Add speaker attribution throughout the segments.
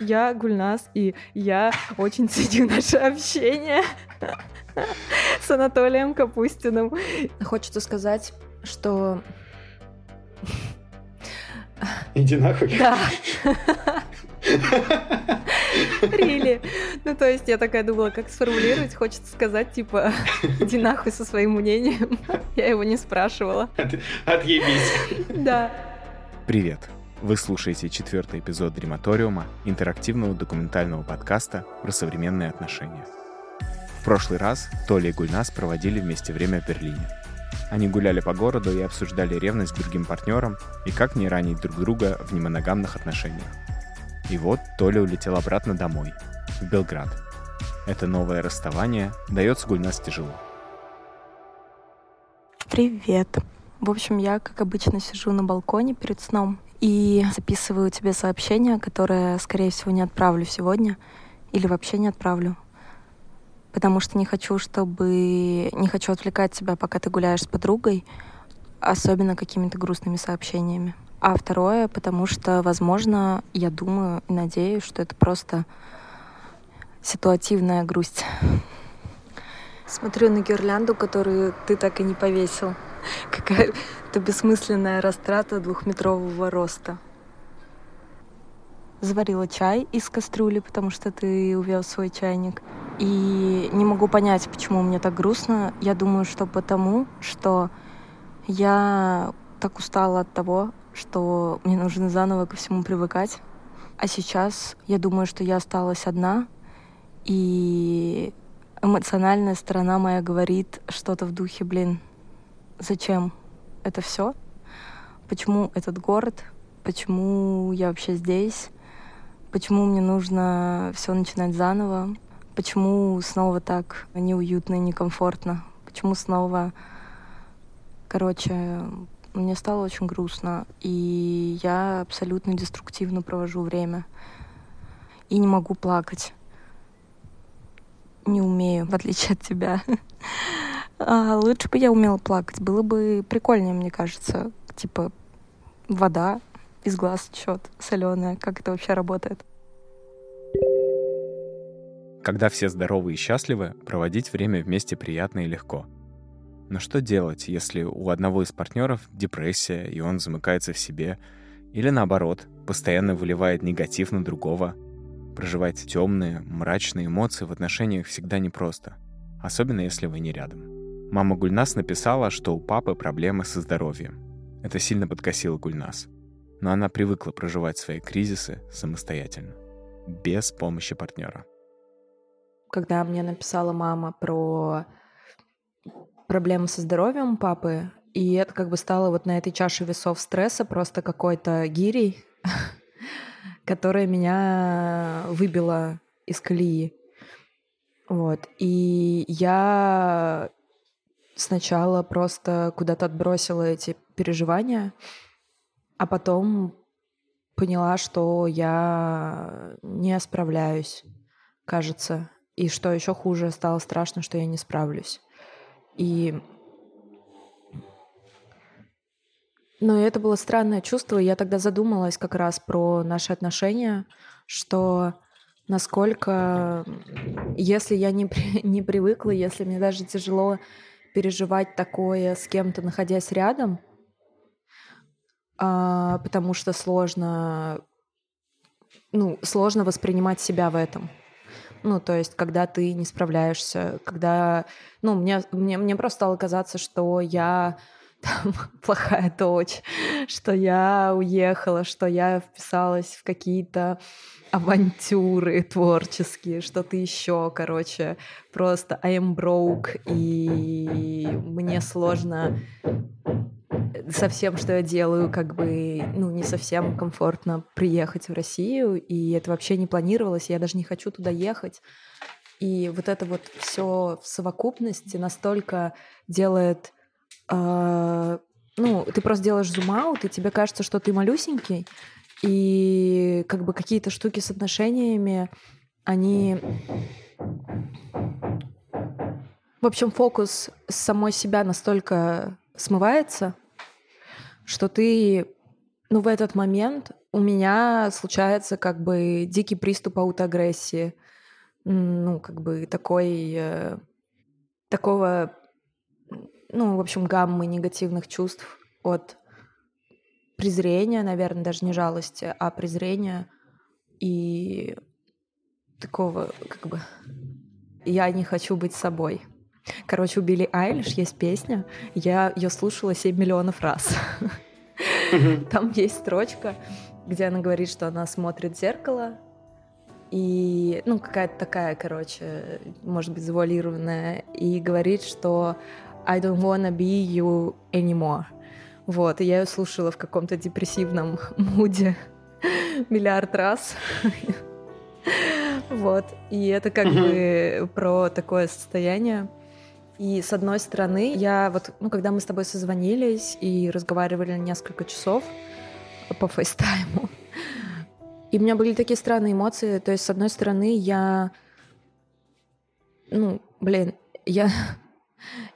Speaker 1: Я Гульнас, и я очень ценю наше общение с Анатолием Капустиным. Хочется сказать, что...
Speaker 2: Иди нахуй.
Speaker 1: Да. Рили. Ну, то есть я такая думала, как сформулировать. Хочется сказать, типа, иди нахуй со своим мнением. Я его не спрашивала.
Speaker 2: От, отъебись.
Speaker 1: Да.
Speaker 3: Привет. Вы слушаете четвертый эпизод Дрематориума, интерактивного документального подкаста про современные отношения. В прошлый раз Толя и Гульнас проводили вместе время в Берлине. Они гуляли по городу и обсуждали ревность к другим партнерам и как не ранить друг друга в немоногамных отношениях. И вот Толя улетел обратно домой, в Белград. Это новое расставание дается Гульнас тяжело.
Speaker 1: Привет. В общем, я, как обычно, сижу на балконе перед сном и записываю тебе сообщение, которое, скорее всего, не отправлю сегодня или вообще не отправлю. Потому что не хочу, чтобы... Не хочу отвлекать тебя, пока ты гуляешь с подругой, особенно какими-то грустными сообщениями. А второе, потому что, возможно, я думаю и надеюсь, что это просто ситуативная грусть. Смотрю на гирлянду, которую ты так и не повесил. Какая-то бессмысленная растрата двухметрового роста. Заварила чай из кастрюли, потому что ты увел свой чайник. И не могу понять, почему мне так грустно. Я думаю, что потому, что я так устала от того, что мне нужно заново ко всему привыкать. А сейчас я думаю, что я осталась одна, и эмоциональная сторона моя говорит что-то в духе, блин, зачем это все? Почему этот город? Почему я вообще здесь? Почему мне нужно все начинать заново? Почему снова так неуютно и некомфортно? Почему снова... Короче, мне стало очень грустно, и я абсолютно деструктивно провожу время. И не могу плакать. Не умею, в отличие от тебя. А лучше бы я умела плакать. Было бы прикольнее, мне кажется. Типа вода из глаз течет соленая. Как это вообще работает?
Speaker 3: Когда все здоровы и счастливы, проводить время вместе приятно и легко. Но что делать, если у одного из партнеров депрессия, и он замыкается в себе, или наоборот, постоянно выливает негатив на другого? Проживать темные, мрачные эмоции в отношениях всегда непросто, особенно если вы не рядом. Мама Гульнас написала, что у папы проблемы со здоровьем. Это сильно подкосило Гульнас. Но она привыкла проживать свои кризисы самостоятельно, без помощи партнера.
Speaker 1: Когда мне написала мама про проблемы со здоровьем папы, и это как бы стало вот на этой чаше весов стресса просто какой-то гирей, которая меня выбила из колеи. Вот. И я сначала просто куда-то отбросила эти переживания, а потом поняла, что я не справляюсь, кажется. И что еще хуже, стало страшно, что я не справлюсь. И но это было странное чувство. Я тогда задумалась как раз про наши отношения, что насколько, если я не, при, не привыкла, если мне даже тяжело переживать такое с кем-то, находясь рядом, а, потому что сложно, ну, сложно воспринимать себя в этом. Ну, то есть, когда ты не справляешься, когда, ну, мне, мне, мне просто стало казаться, что я там, плохая дочь, что я уехала, что я вписалась в какие-то авантюры творческие, что-то еще, короче, просто I am broke, и мне сложно со всем, что я делаю, как бы, ну, не совсем комфортно приехать в Россию, и это вообще не планировалось, я даже не хочу туда ехать. И вот это вот все в совокупности настолько делает э, ну, ты просто делаешь зум-аут, и тебе кажется, что ты малюсенький, и как бы какие-то штуки с отношениями, они... В общем, фокус с самой себя настолько смывается, что ты, ну, в этот момент у меня случается как бы дикий приступ аутоагрессии, ну, как бы такой, э, такого ну, в общем, гаммы негативных чувств от презрения, наверное, даже не жалости, а презрения и такого, как бы, я не хочу быть собой. Короче, у Билли Айлиш есть песня, я ее слушала 7 миллионов раз. Там есть строчка, где она говорит, что она смотрит в зеркало, и, ну, какая-то такая, короче, может быть, завуалированная, и говорит, что I don't wanna be you anymore. Вот, и я ее слушала в каком-то депрессивном муде миллиард раз. Вот, и это как бы про такое состояние. И с одной стороны, я вот, ну, когда мы с тобой созвонились и разговаривали несколько часов по фейстайму, и у меня были такие странные эмоции. То есть, с одной стороны, я, ну, блин, я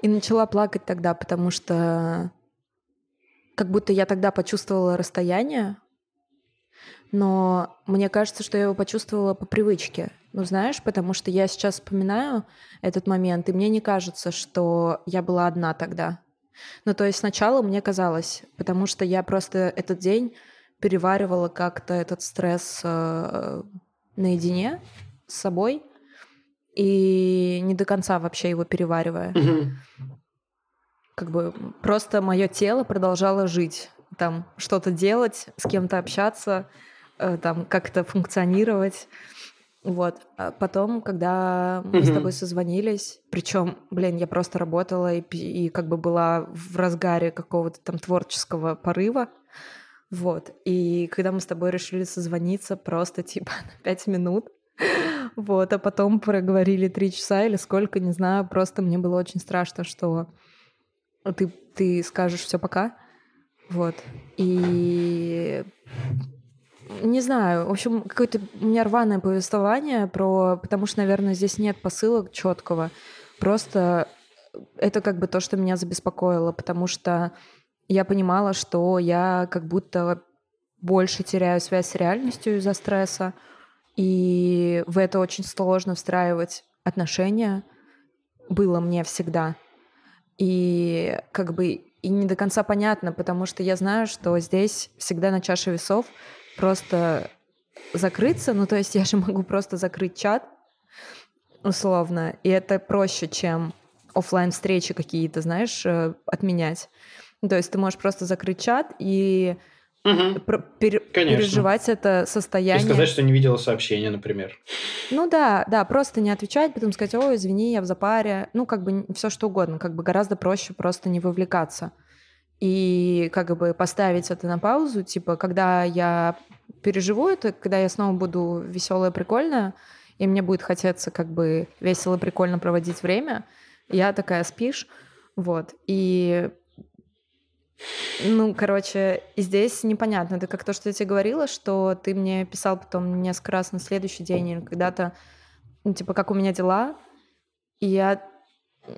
Speaker 1: и начала плакать тогда, потому что как будто я тогда почувствовала расстояние, но мне кажется, что я его почувствовала по привычке. Ну, знаешь, потому что я сейчас вспоминаю этот момент, и мне не кажется, что я была одна тогда. Ну, то есть сначала мне казалось, потому что я просто этот день переваривала как-то этот стресс э, наедине с собой, и не до конца вообще его переваривая. Угу. Как бы просто мое тело продолжало жить, там что-то делать, с кем-то общаться, э, там как-то функционировать. Вот. А потом, когда мы угу. с тобой созвонились, причем, блин, я просто работала и, и как бы была в разгаре какого-то там творческого порыва. Вот. И когда мы с тобой решили созвониться просто типа на пять минут, вот, а потом проговорили три часа или сколько, не знаю, просто мне было очень страшно, что ты, ты скажешь все пока. Вот. И не знаю, в общем, какое-то у меня рваное повествование про... Потому что, наверное, здесь нет посылок четкого. Просто это как бы то, что меня забеспокоило, потому что я понимала, что я как будто больше теряю связь с реальностью из-за стресса, и в это очень сложно встраивать отношения. Было мне всегда. И как бы и не до конца понятно, потому что я знаю, что здесь всегда на чаше весов просто закрыться, ну то есть я же могу просто закрыть чат условно, и это проще, чем офлайн встречи какие-то, знаешь, э, отменять. То есть ты можешь просто закрыть чат и угу. пер, переживать это состояние.
Speaker 2: И сказать, что не видела сообщения, например.
Speaker 1: Ну да, да, просто не отвечать, потом сказать, ой, извини, я в запаре. Ну, как бы все что угодно, как бы гораздо проще просто не вовлекаться. И как бы поставить это на паузу, типа, когда я переживу это, когда я снова буду веселая, прикольная, и мне будет хотеться как бы весело, прикольно проводить время, я такая спишь, вот. И ну, короче, здесь непонятно. Это как то, что я тебе говорила, что ты мне писал потом несколько раз на следующий день или когда-то, ну, типа, как у меня дела. И я,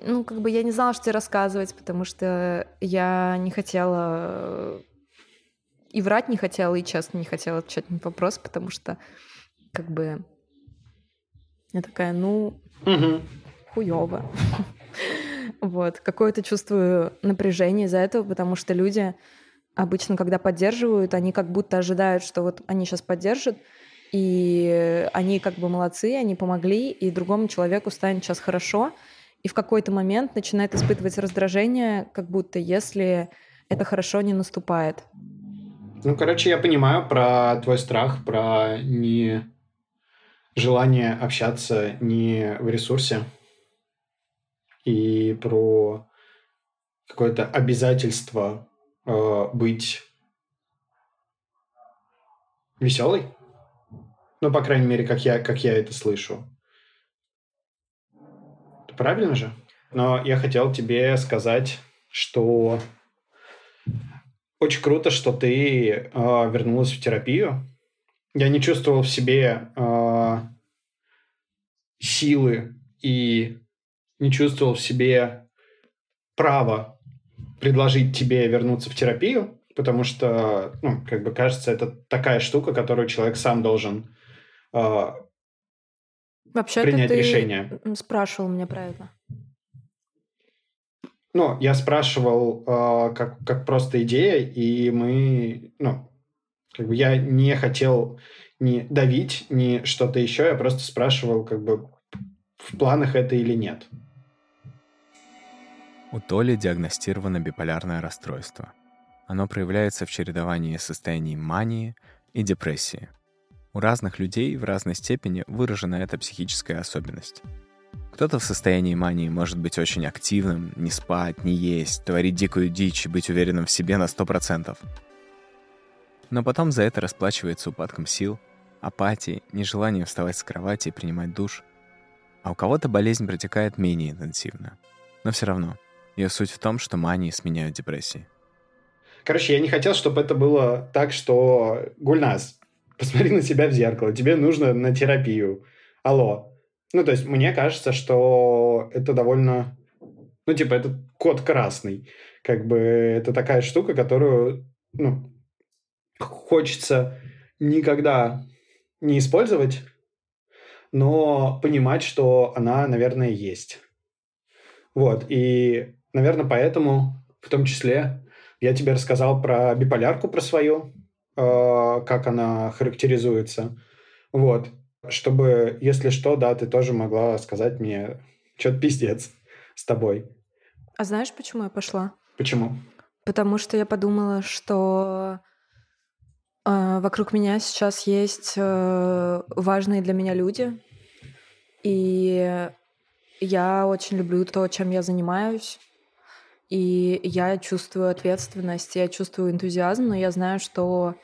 Speaker 1: ну, как бы я не знала, что тебе рассказывать, потому что я не хотела и врать не хотела, и честно не хотела отвечать на вопрос, потому что как бы я такая, ну, угу. хуёво. Вот. Какое-то чувствую напряжение из-за этого, потому что люди обычно, когда поддерживают, они как будто ожидают, что вот они сейчас поддержат, и они как бы молодцы, они помогли, и другому человеку станет сейчас хорошо, и в какой-то момент начинает испытывать раздражение, как будто если это хорошо не наступает.
Speaker 2: Ну, короче, я понимаю про твой страх, про не желание общаться не в ресурсе и про какое-то обязательство
Speaker 4: э, быть веселой. Ну, по крайней мере, как я, как я это слышу. Правильно же? Но я хотел тебе сказать, что очень круто, что ты э, вернулась в терапию. Я не чувствовал в себе э, силы и не чувствовал в себе права предложить тебе вернуться в терапию, потому что, ну, как бы кажется, это такая штука, которую человек сам должен э,
Speaker 1: Вообще
Speaker 4: принять
Speaker 1: ты
Speaker 4: решение.
Speaker 1: спрашивал меня про это.
Speaker 4: Ну, я спрашивал э, как, как просто идея, и мы, ну, как бы я не хотел ни давить, ни что-то еще, я просто спрашивал, как бы, в планах это или нет.
Speaker 3: У Толи диагностировано биполярное расстройство. Оно проявляется в чередовании состояний мании и депрессии. У разных людей в разной степени выражена эта психическая особенность. Кто-то в состоянии мании может быть очень активным, не спать, не есть, творить дикую дичь и быть уверенным в себе на 100%. Но потом за это расплачивается упадком сил, апатией, нежеланием вставать с кровати и принимать душ. А у кого-то болезнь протекает менее интенсивно. Но все равно, ее суть в том, что мании сменяют депрессии.
Speaker 4: Короче, я не хотел, чтобы это было так, что Гульнас, посмотри на себя в зеркало, тебе нужно на терапию. Алло. Ну, то есть, мне кажется, что это довольно... Ну, типа, это код красный. Как бы это такая штука, которую, ну, хочется никогда не использовать, но понимать, что она, наверное, есть. Вот, и, наверное, поэтому в том числе я тебе рассказал про биполярку, про свою, э, как она характеризуется. Вот, чтобы, если что, да, ты тоже могла сказать мне, что-то пиздец с тобой.
Speaker 1: А знаешь, почему я пошла?
Speaker 4: Почему?
Speaker 1: Потому что я подумала, что э, вокруг меня сейчас есть э, важные для меня люди, и я очень люблю то, чем я занимаюсь. И я чувствую ответственность, я чувствую энтузиазм, но я знаю, что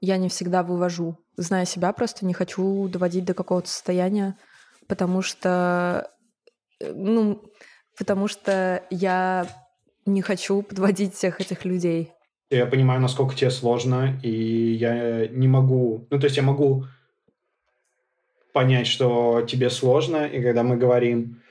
Speaker 1: я не всегда вывожу. Зная себя, просто не хочу доводить до какого-то состояния, потому что, э, ну, потому что я не хочу подводить всех этих людей.
Speaker 4: Я понимаю, насколько тебе сложно, и я не могу... Ну, то есть я могу понять, что тебе сложно, и когда мы говорим,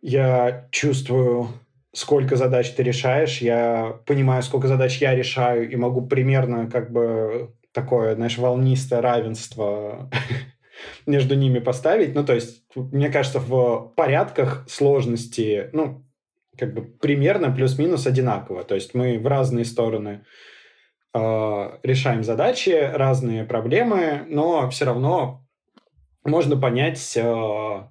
Speaker 4: я чувствую, сколько задач ты решаешь, я понимаю, сколько задач я решаю, и могу примерно как бы такое, знаешь, волнистое равенство между ними поставить. Ну, то есть, мне кажется, в порядках сложности, ну, как бы примерно плюс-минус одинаково. То есть мы в разные стороны э, решаем задачи, разные проблемы, но все равно можно понять э,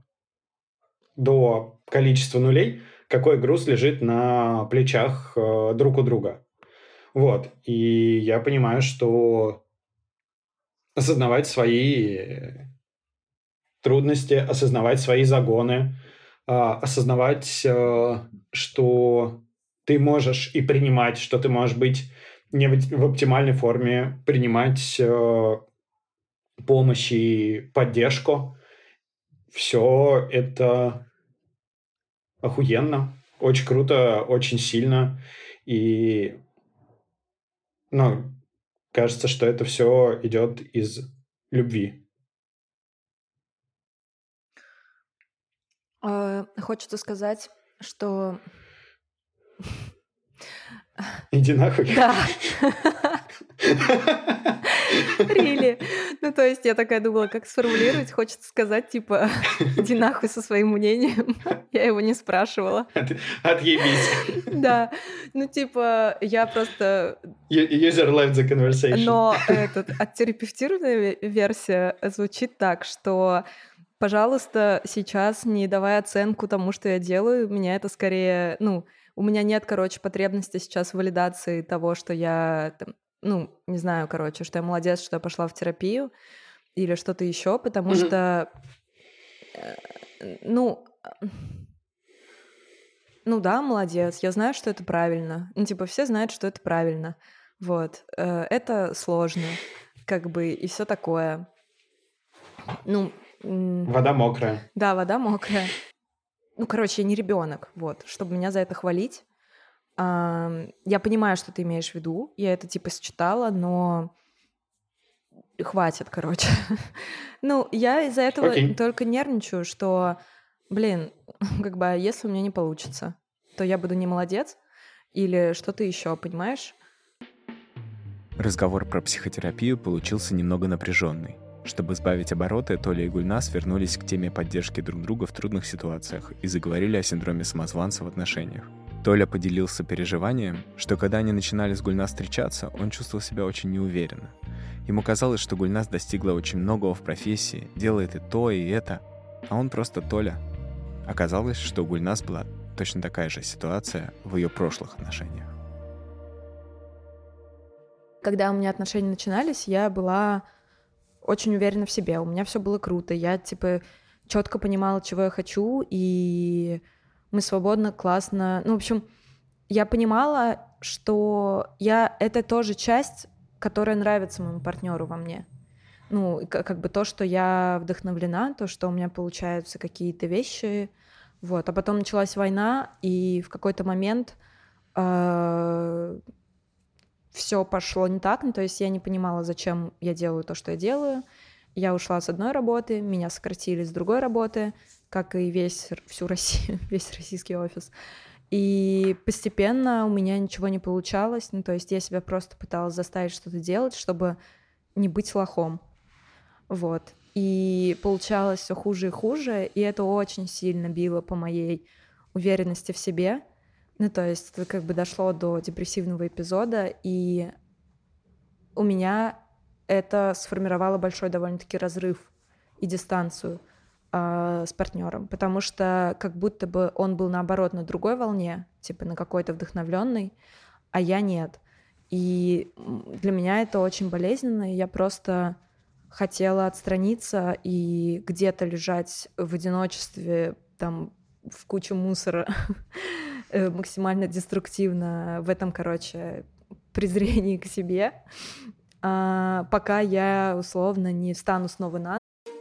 Speaker 4: до количества нулей, какой груз лежит на плечах э, друг у друга. Вот. И я понимаю, что осознавать свои трудности, осознавать свои загоны, э, осознавать, э, что ты можешь и принимать, что ты можешь быть не в, оптимальной форме, принимать э, помощь и поддержку. Все это охуенно, очень круто, очень сильно. И, ну, кажется, что это все идет из любви.
Speaker 1: А, Хочется сказать, что...
Speaker 4: Иди нахуй.
Speaker 1: Да. Рили. Ну, то есть я такая думала, как сформулировать. Хочется сказать, типа, иди нахуй со своим мнением. Я его не спрашивала.
Speaker 4: От, отъебись.
Speaker 1: Да. Ну, типа, я просто...
Speaker 4: User left the conversation.
Speaker 1: Но этот, оттерапевтированная версия звучит так, что пожалуйста, сейчас не давай оценку тому, что я делаю. Меня это скорее, ну, у меня нет, короче, потребности сейчас в валидации того, что я, там, ну, не знаю, короче, что я молодец, что я пошла в терапию или что-то еще, потому
Speaker 4: Мгм.
Speaker 1: что, э, ну, ну да, молодец, я знаю, что это правильно. Ну, типа, все знают, что это правильно. Вот. Э, это сложно, как бы, и все такое. Ну...
Speaker 2: Вода мокрая.
Speaker 1: Да, вода мокрая. Ну, короче, я не ребенок, вот, чтобы меня за это хвалить. Я понимаю, что ты имеешь в виду, я это типа считала, но хватит, короче. ну, я из-за этого okay. только нервничаю, что, блин, как бы, а если у меня не получится, то я буду не молодец или что-то еще, понимаешь?
Speaker 3: Разговор про психотерапию получился немного напряженный. Чтобы сбавить обороты, Толя и Гульнас вернулись к теме поддержки друг друга в трудных ситуациях и заговорили о синдроме самозванца в отношениях. Толя поделился переживанием, что когда они начинали с Гульнас встречаться, он чувствовал себя очень неуверенно. Ему казалось, что Гульнас достигла очень многого в профессии, делает и то, и это, а он просто Толя. Оказалось, что у Гульнас была точно такая же ситуация в ее прошлых отношениях.
Speaker 1: Когда у меня отношения начинались, я была очень уверена в себе, у меня все было круто, я типа четко понимала, чего я хочу, и мы свободно, классно. Ну, в общем, я понимала, что я это тоже часть, которая нравится моему партнеру во мне. Ну, как бы то, что я вдохновлена, то, что у меня получаются какие-то вещи. Вот. А потом началась война, и в какой-то момент э, все пошло не так, ну, то есть я не понимала, зачем я делаю то, что я делаю. Я ушла с одной работы, меня сократили с другой работы, как и весь всю Россию, весь российский офис. И постепенно у меня ничего не получалось, ну, то есть я себя просто пыталась заставить что-то делать, чтобы не быть лохом. Вот. И получалось все хуже и хуже, и это очень сильно било по моей уверенности в себе — ну, то есть это как бы дошло до депрессивного эпизода, и у меня это сформировало большой довольно-таки разрыв и дистанцию э, с партнером, потому что как будто бы он был наоборот на другой волне, типа на какой-то вдохновленный, а я нет. И для меня это очень болезненно, и я просто хотела отстраниться и где-то лежать в одиночестве, там, в кучу мусора, Э, максимально деструктивно в этом, короче, презрении к себе, а, пока я условно не встану снова на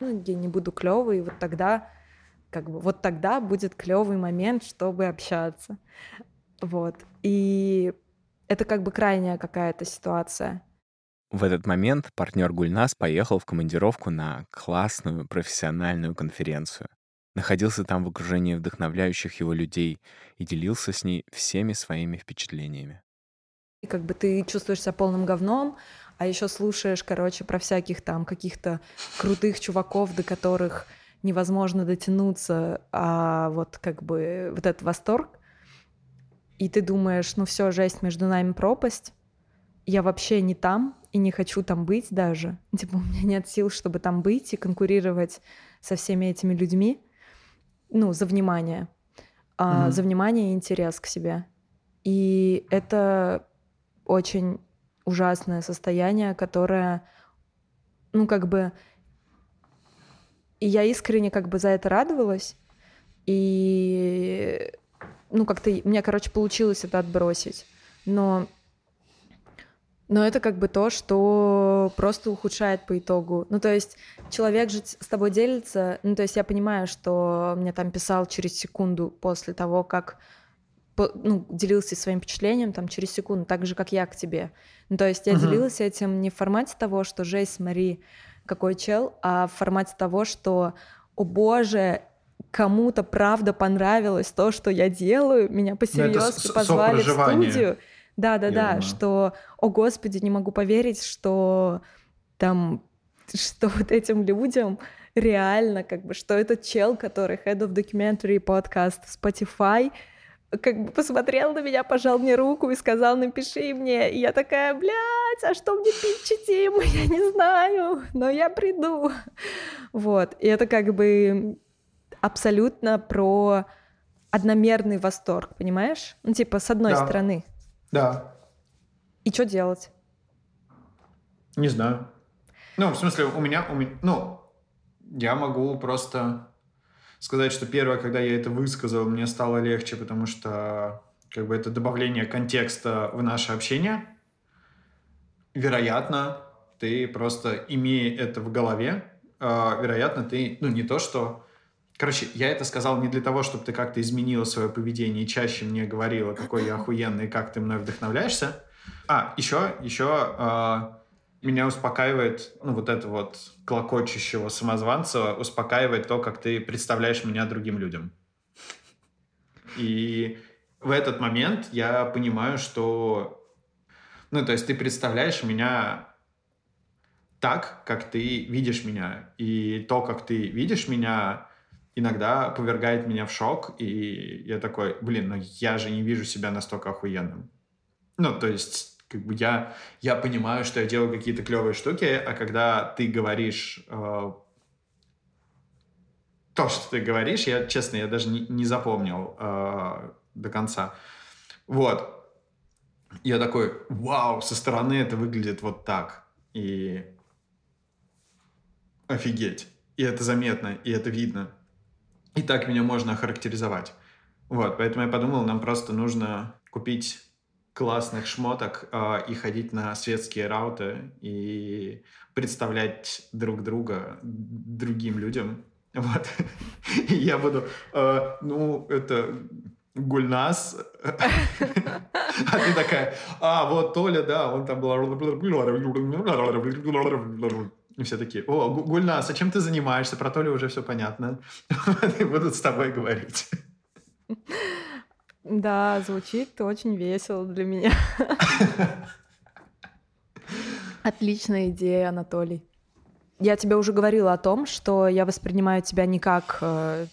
Speaker 1: Ну, я не буду клевый, вот тогда, как бы, вот тогда будет клевый момент, чтобы общаться. Вот. И это как бы крайняя какая-то ситуация.
Speaker 3: В этот момент партнер Гульнас поехал в командировку на классную профессиональную конференцию находился там в окружении вдохновляющих его людей и делился с ней всеми своими впечатлениями.
Speaker 1: И как бы ты чувствуешь себя полным говном, а еще слушаешь, короче, про всяких там каких-то крутых чуваков, до которых невозможно дотянуться, а вот как бы вот этот восторг, и ты думаешь, ну все, жесть, между нами пропасть, я вообще не там и не хочу там быть даже. Типа у меня нет сил, чтобы там быть и конкурировать со всеми этими людьми ну, за внимание, а, mm-hmm. за внимание и интерес к себе. И это очень ужасное состояние, которое, ну, как бы... И я искренне как бы за это радовалась, и, ну, как-то меня, короче, получилось это отбросить. Но но это как бы то, что просто ухудшает по итогу. Ну, то есть человек же с тобой делится. Ну, то есть я понимаю, что мне там писал через секунду после того, как ну, делился своим впечатлением там через секунду, так же, как я к тебе. Ну, то есть я uh-huh. делилась этим не в формате того, что «Жесть, смотри, какой чел», а в формате того, что «О боже, кому-то правда понравилось то, что я делаю, меня ну, по-серьезки позвали в студию». Да, да, да, что, о господи, не могу поверить, что там, что вот этим людям реально, как бы, что этот чел, который Head of Documentary Podcast Spotify, как бы посмотрел на меня, пожал мне руку и сказал, напиши мне. И я такая, блядь, а что мне пить Тим? Я не знаю, но я приду. Вот, и это как бы абсолютно про одномерный восторг, понимаешь? Ну, типа, с одной
Speaker 2: Да.
Speaker 1: стороны.
Speaker 2: Да.
Speaker 1: И что делать?
Speaker 2: Не знаю. Ну, в смысле, у меня, у меня, ну, я могу просто сказать, что первое, когда я это высказал, мне стало легче, потому что как бы это добавление контекста в наше общение. Вероятно, ты просто имея это в голове, э, вероятно, ты, ну, не то, что... Короче, я это сказал не для того, чтобы ты как-то изменила свое поведение и чаще мне говорила, какой я охуенный, как ты мной вдохновляешься. А, еще, еще э, меня успокаивает, ну, вот это вот клокочущего самозванца, успокаивает то, как ты представляешь меня другим людям. И в этот момент я понимаю, что... Ну, то есть ты представляешь меня так, как ты видишь меня. И то, как ты видишь меня, иногда повергает меня в шок. И я такой, блин, ну я же не вижу себя настолько охуенным. Ну, то есть, как бы я, я понимаю, что я делаю какие-то клевые штуки, а когда ты говоришь э, то, что ты говоришь, я, честно, я даже не, не запомнил э, до конца. Вот. Я такой, вау, со стороны это выглядит вот так. И офигеть. И это заметно, и это видно. И так меня можно охарактеризовать. Вот, поэтому я подумал, нам просто нужно купить классных шмоток э, и ходить на светские рауты и представлять друг друга другим людям. Вот. И я буду, э, ну, это Гульнас. А ты такая, а, вот Толя, да, он там был... И все такие, о, Гу- Гульнас, а чем ты занимаешься? Про Толю уже все понятно. Будут с тобой говорить.
Speaker 1: Да, звучит очень весело для меня. Отличная идея, Анатолий. Я тебе уже говорила о том, что я воспринимаю тебя не как э,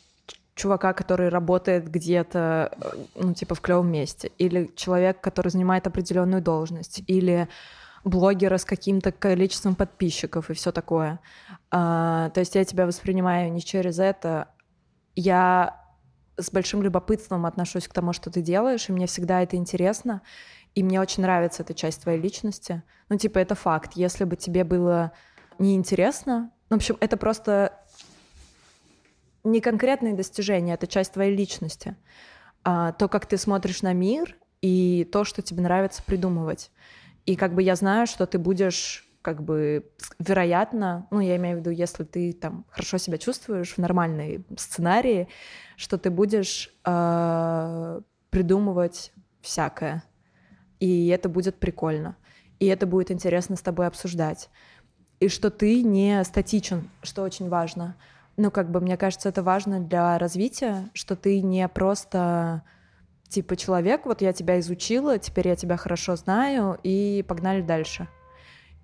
Speaker 1: чувака, который работает где-то, э, ну, типа, в клевом месте, или человек, который занимает определенную должность, или блогера с каким-то количеством подписчиков и все такое. А, то есть я тебя воспринимаю не через это. Я с большим любопытством отношусь к тому, что ты делаешь, и мне всегда это интересно, и мне очень нравится эта часть твоей личности. Ну, типа, это факт. Если бы тебе было неинтересно, ну, в общем, это просто не конкретные достижения, это часть твоей личности. А, то, как ты смотришь на мир, и то, что тебе нравится придумывать. И как бы я знаю, что ты будешь как бы вероятно, ну я имею в виду, если ты там хорошо себя чувствуешь в нормальной сценарии, что ты будешь э, придумывать всякое, и это будет прикольно, и это будет интересно с тобой обсуждать, и что ты не статичен, что очень важно. Ну как бы мне кажется, это важно для развития, что ты не просто типа человек, вот я тебя изучила, теперь я тебя хорошо знаю, и погнали дальше.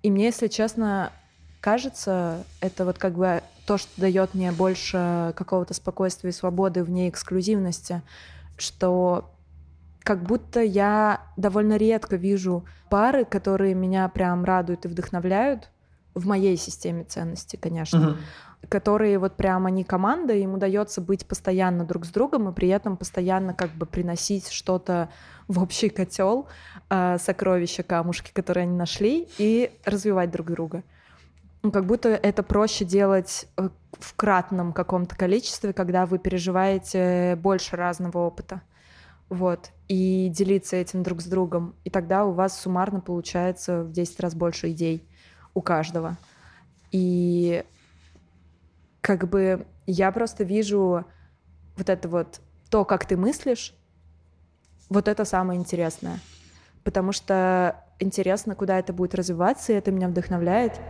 Speaker 1: И мне, если честно, кажется, это вот как бы то, что дает мне больше какого-то спокойствия и свободы вне эксклюзивности, что как будто я довольно редко вижу пары, которые меня прям радуют и вдохновляют в моей системе ценностей, конечно, которые вот прям они команда, им удается быть постоянно друг с другом и при этом постоянно как бы приносить что-то в общий котел, э, сокровища, камушки, которые они нашли, и развивать друг друга. Ну, как будто это проще делать э, в кратном каком-то количестве, когда вы переживаете больше разного опыта. Вот. И делиться этим друг с другом. И тогда у вас суммарно получается в 10 раз больше идей у каждого. И как бы я просто вижу вот это вот то, как ты мыслишь, вот это самое интересное. Потому что интересно, куда это будет развиваться, и это меня вдохновляет.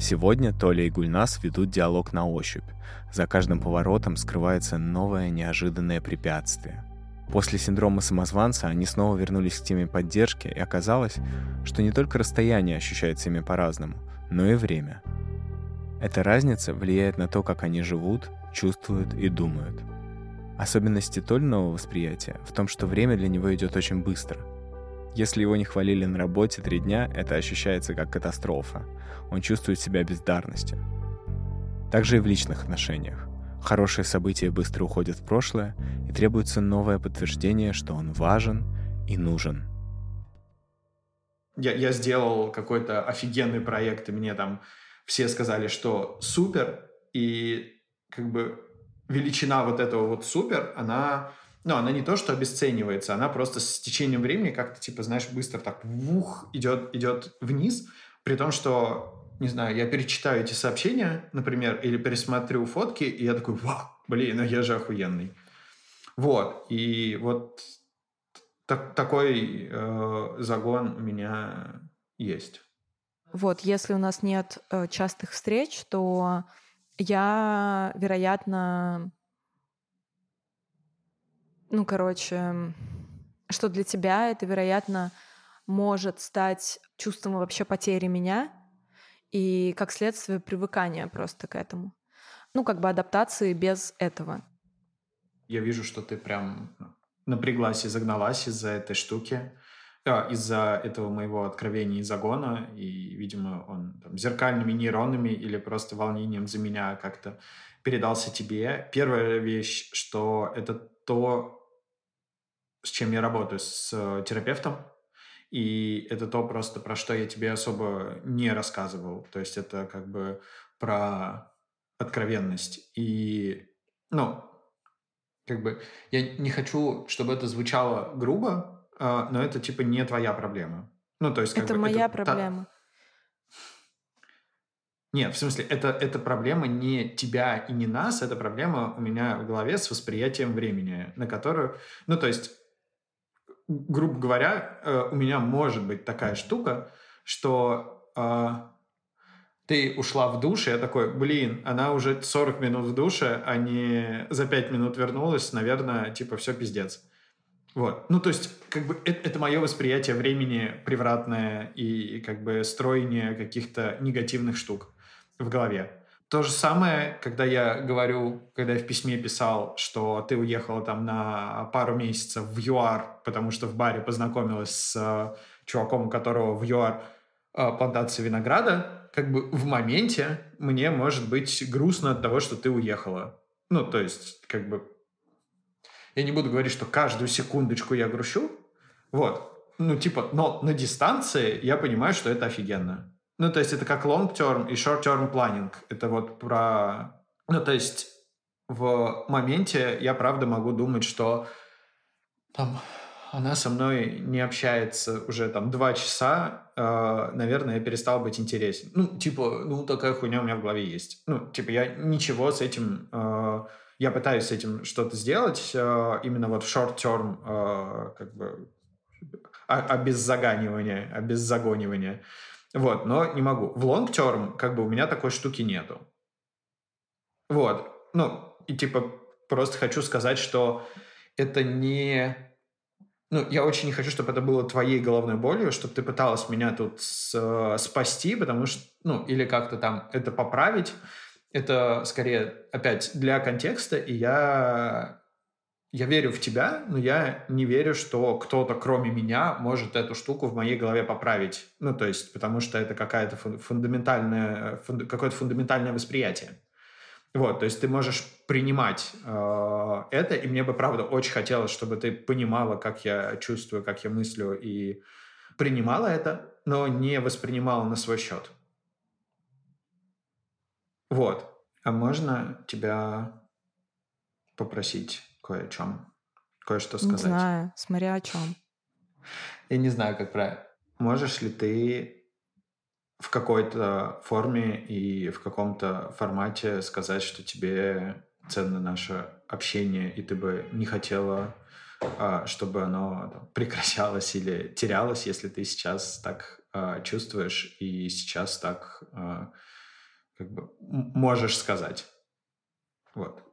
Speaker 3: Сегодня Толя и Гульнас ведут диалог на ощупь. За каждым поворотом скрывается новое неожиданное препятствие. После синдрома самозванца они снова вернулись к теме поддержки, и оказалось, что не только расстояние ощущается ими по-разному, но и время. Эта разница влияет на то, как они живут, чувствуют и думают. Особенность титульного восприятия в том, что время для него идет очень быстро. Если его не хвалили на работе три дня, это ощущается как катастрофа. Он чувствует себя бездарностью. Также и в личных отношениях. Хорошие события быстро уходят в прошлое, и требуется новое подтверждение, что он важен и нужен.
Speaker 2: Я, я сделал какой-то офигенный проект, и мне там все сказали, что супер, и как бы величина вот этого вот супер, она, ну, она не то, что обесценивается, она просто с течением времени как-то, типа, знаешь, быстро так вух, идет, идет вниз, при том, что, не знаю, я перечитаю эти сообщения, например, или пересмотрю фотки, и я такой, вау, блин, ну я же охуенный. Вот, и вот так, такой э, загон у меня есть.
Speaker 1: Вот, если у нас нет э, частых встреч, то я, вероятно, ну, короче, что для тебя это, вероятно, может стать чувством вообще потери меня и, как следствие, привыкания просто к этому. Ну, как бы адаптации без этого.
Speaker 2: Я вижу, что ты прям напряглась и загналась из-за этой штуки из-за этого моего откровения и загона, и, видимо, он там, зеркальными нейронами или просто волнением за меня как-то передался тебе. Первая вещь, что это то, с чем я работаю с э, терапевтом, и это то просто, про что я тебе особо не рассказывал. То есть это как бы про откровенность. И, ну, как бы я не хочу, чтобы это звучало грубо, а, но это типа не твоя проблема. Ну, то есть,
Speaker 1: как это бы, моя это проблема. Та...
Speaker 2: Нет, в смысле, это, это проблема не тебя и не нас, это проблема у меня в голове с восприятием времени, на которую, ну, то есть, грубо говоря, э, у меня может быть такая штука, что э, ты ушла в душ, и я такой, блин, она уже 40 минут в душе, а не за 5 минут вернулась, наверное, типа, все пиздец. Вот. Ну, то есть, как бы, это, это мое восприятие времени превратное и, как бы, строение каких-то негативных штук в голове. То же самое, когда я говорю, когда я в письме писал, что ты уехала там на пару месяцев в ЮАР, потому что в баре познакомилась с э, чуваком, у которого в ЮАР э, плантация винограда, как бы в моменте мне может быть грустно от того, что ты уехала. Ну, то есть, как бы, я не буду говорить, что каждую секундочку я грущу. Вот. Ну, типа, но на дистанции я понимаю, что это офигенно. Ну, то есть это как long-term и short-term planning. Это вот про... Ну, то есть в моменте я правда могу думать, что там она со мной не общается уже там два часа, э, наверное, я перестал быть интересен. Ну, типа, ну, такая хуйня у меня в голове есть. Ну, типа, я ничего с этим э, я пытаюсь с этим что-то сделать, э, именно вот short-term, э, как бы, без заганивания, без загонивания. Вот, но не могу. В long-term, как бы, у меня такой штуки нету. Вот, ну, и типа, просто хочу сказать, что это не... Ну, я очень не хочу, чтобы это было твоей головной болью, чтобы ты пыталась меня тут с, э, спасти, потому что, ну, или как-то там это поправить, это скорее, опять, для контекста, и я, я верю в тебя, но я не верю, что кто-то, кроме меня, может эту штуку в моей голове поправить. Ну, то есть, потому что это какая-то фундаментальная, фунда, какое-то фундаментальное восприятие. Вот, то есть ты можешь принимать э, это, и мне бы, правда, очень хотелось, чтобы ты понимала, как я чувствую, как я мыслю, и принимала это, но не воспринимала на свой счет. Вот. А можно тебя попросить кое о чем? Кое-что сказать?
Speaker 1: Не знаю, смотря о чем.
Speaker 2: Я не знаю, как правильно. Можешь ли ты в какой-то форме и в каком-то формате сказать, что тебе ценно наше общение, и ты бы не хотела, а, чтобы оно прекращалось или терялось, если ты сейчас так а, чувствуешь и сейчас так а, как бы можешь сказать. Вот.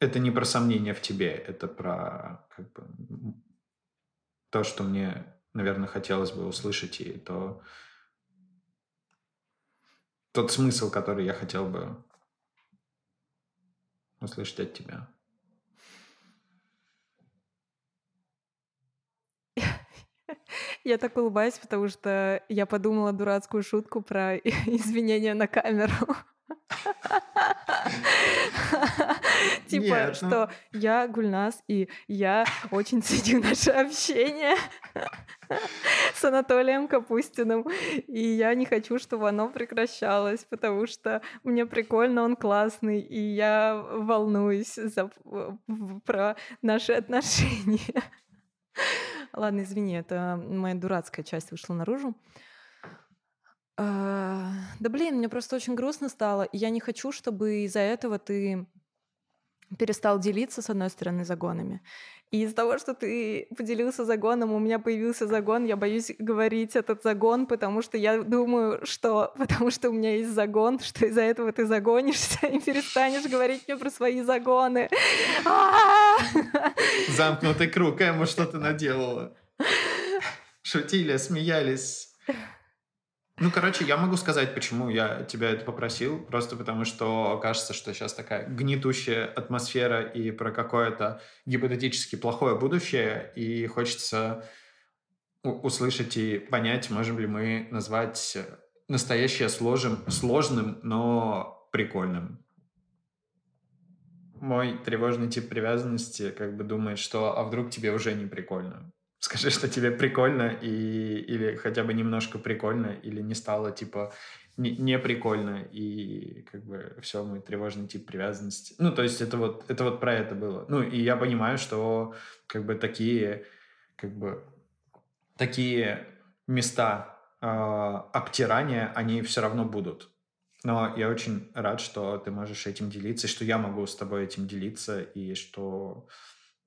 Speaker 2: Это не про сомнения в тебе, это про как бы, то, что мне, наверное, хотелось бы услышать, и то тот смысл, который я хотел бы услышать от тебя.
Speaker 1: Я так улыбаюсь, потому что я подумала дурацкую шутку про извинения на камеру. Типа, ну что я Гульнас, и я очень ценю наше общение с Анатолием Капустиным, и я не хочу, чтобы оно прекращалось, потому что мне прикольно, он классный, и я волнуюсь за, про наши отношения. Ладно, извини, это моя дурацкая часть вышла наружу. А, да блин, мне просто очень грустно стало. И я не хочу, чтобы из-за этого ты перестал делиться, с одной стороны, загонами. И из-за того, что ты поделился загоном, у меня появился загон, я боюсь говорить этот загон, потому что я думаю, что потому что у меня есть загон, что из-за этого ты загонишься и перестанешь говорить мне про свои загоны.
Speaker 2: Замкнутый круг, Эмма, что ты наделала? Шутили, смеялись. Ну, короче, я могу сказать, почему я тебя это попросил. Просто потому, что кажется, что сейчас такая гнетущая атмосфера и про какое-то гипотетически плохое будущее, и хочется услышать и понять, можем ли мы назвать настоящее сложным, сложным, но прикольным. Мой тревожный тип привязанности как бы думает, что а вдруг тебе уже не прикольно. Скажи, что тебе прикольно, и, или хотя бы немножко прикольно, или не стало, типа, не, не прикольно, и как бы все, мой тревожный тип привязанности. Ну, то есть это вот, это вот про это было. Ну, и я понимаю, что как бы такие, как бы, такие места э, обтирания, они все равно будут. Но я очень рад, что ты можешь этим делиться, и что я могу с тобой этим делиться, и что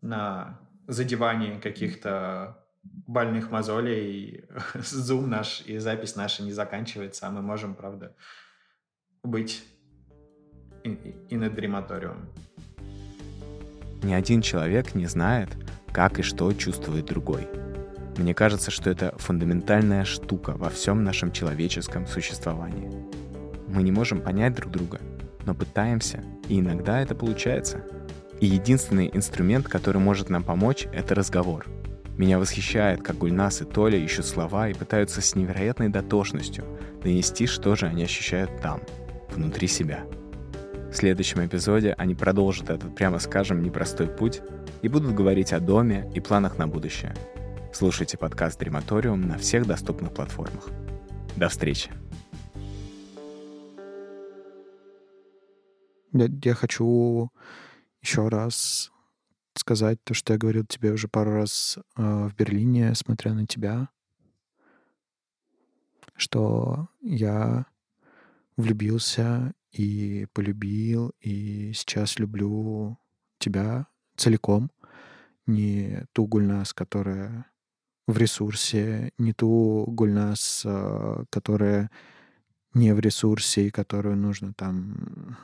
Speaker 2: на задевании каких-то больных мозолей зум наш и запись наша не заканчивается, а мы можем, правда, быть и, и над дрематориумом.
Speaker 3: Ни один человек не знает, как и что чувствует другой. Мне кажется, что это фундаментальная штука во всем нашем человеческом существовании. Мы не можем понять друг друга, но пытаемся, и иногда это получается — и единственный инструмент, который может нам помочь, это разговор. Меня восхищает, как Гульнас и Толя ищут слова и пытаются с невероятной дотошностью донести, что же они ощущают там, внутри себя. В следующем эпизоде они продолжат этот, прямо скажем, непростой путь и будут говорить о доме и планах на будущее. Слушайте подкаст «Дрематориум» на всех доступных платформах. До встречи!
Speaker 5: Я, я хочу еще раз сказать то, что я говорил тебе уже пару раз э, в Берлине, смотря на тебя, что я влюбился и полюбил, и сейчас люблю тебя целиком, не ту Гульнас, которая в ресурсе, не ту Гульнас, э, которая не в ресурсе и которую нужно там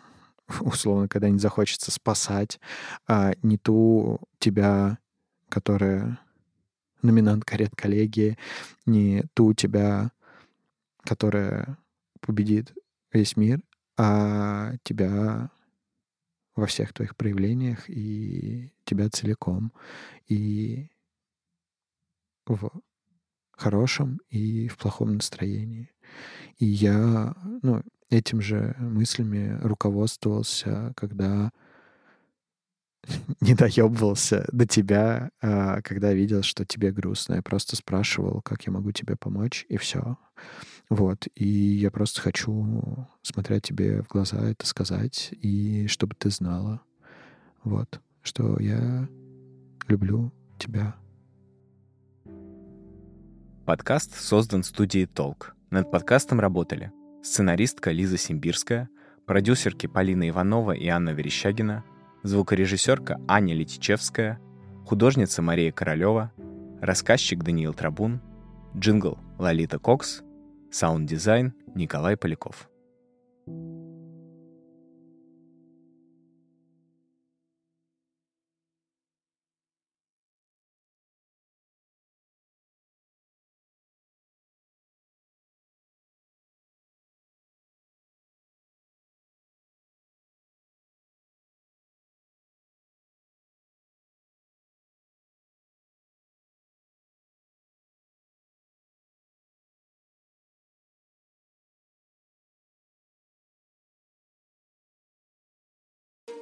Speaker 5: условно, когда-нибудь захочется спасать, а не ту тебя, которая номинант карет коллеги, не ту тебя, которая победит весь мир, а тебя во всех твоих проявлениях и тебя целиком. И в хорошем и в плохом настроении. И я, ну, этим же мыслями руководствовался, когда не доебывался до тебя, а когда видел, что тебе грустно. Я просто спрашивал, как я могу тебе помочь, и все. Вот. И я просто хочу, смотря тебе в глаза, это сказать, и чтобы ты знала, вот, что я люблю тебя.
Speaker 3: Подкаст создан студией «Толк». Над подкастом работали сценаристка Лиза Симбирская, продюсерки Полина Иванова и Анна Верещагина, звукорежиссерка Аня Летичевская, художница Мария Королева, рассказчик Даниил Трабун, джингл Лолита Кокс, саунд-дизайн Николай Поляков.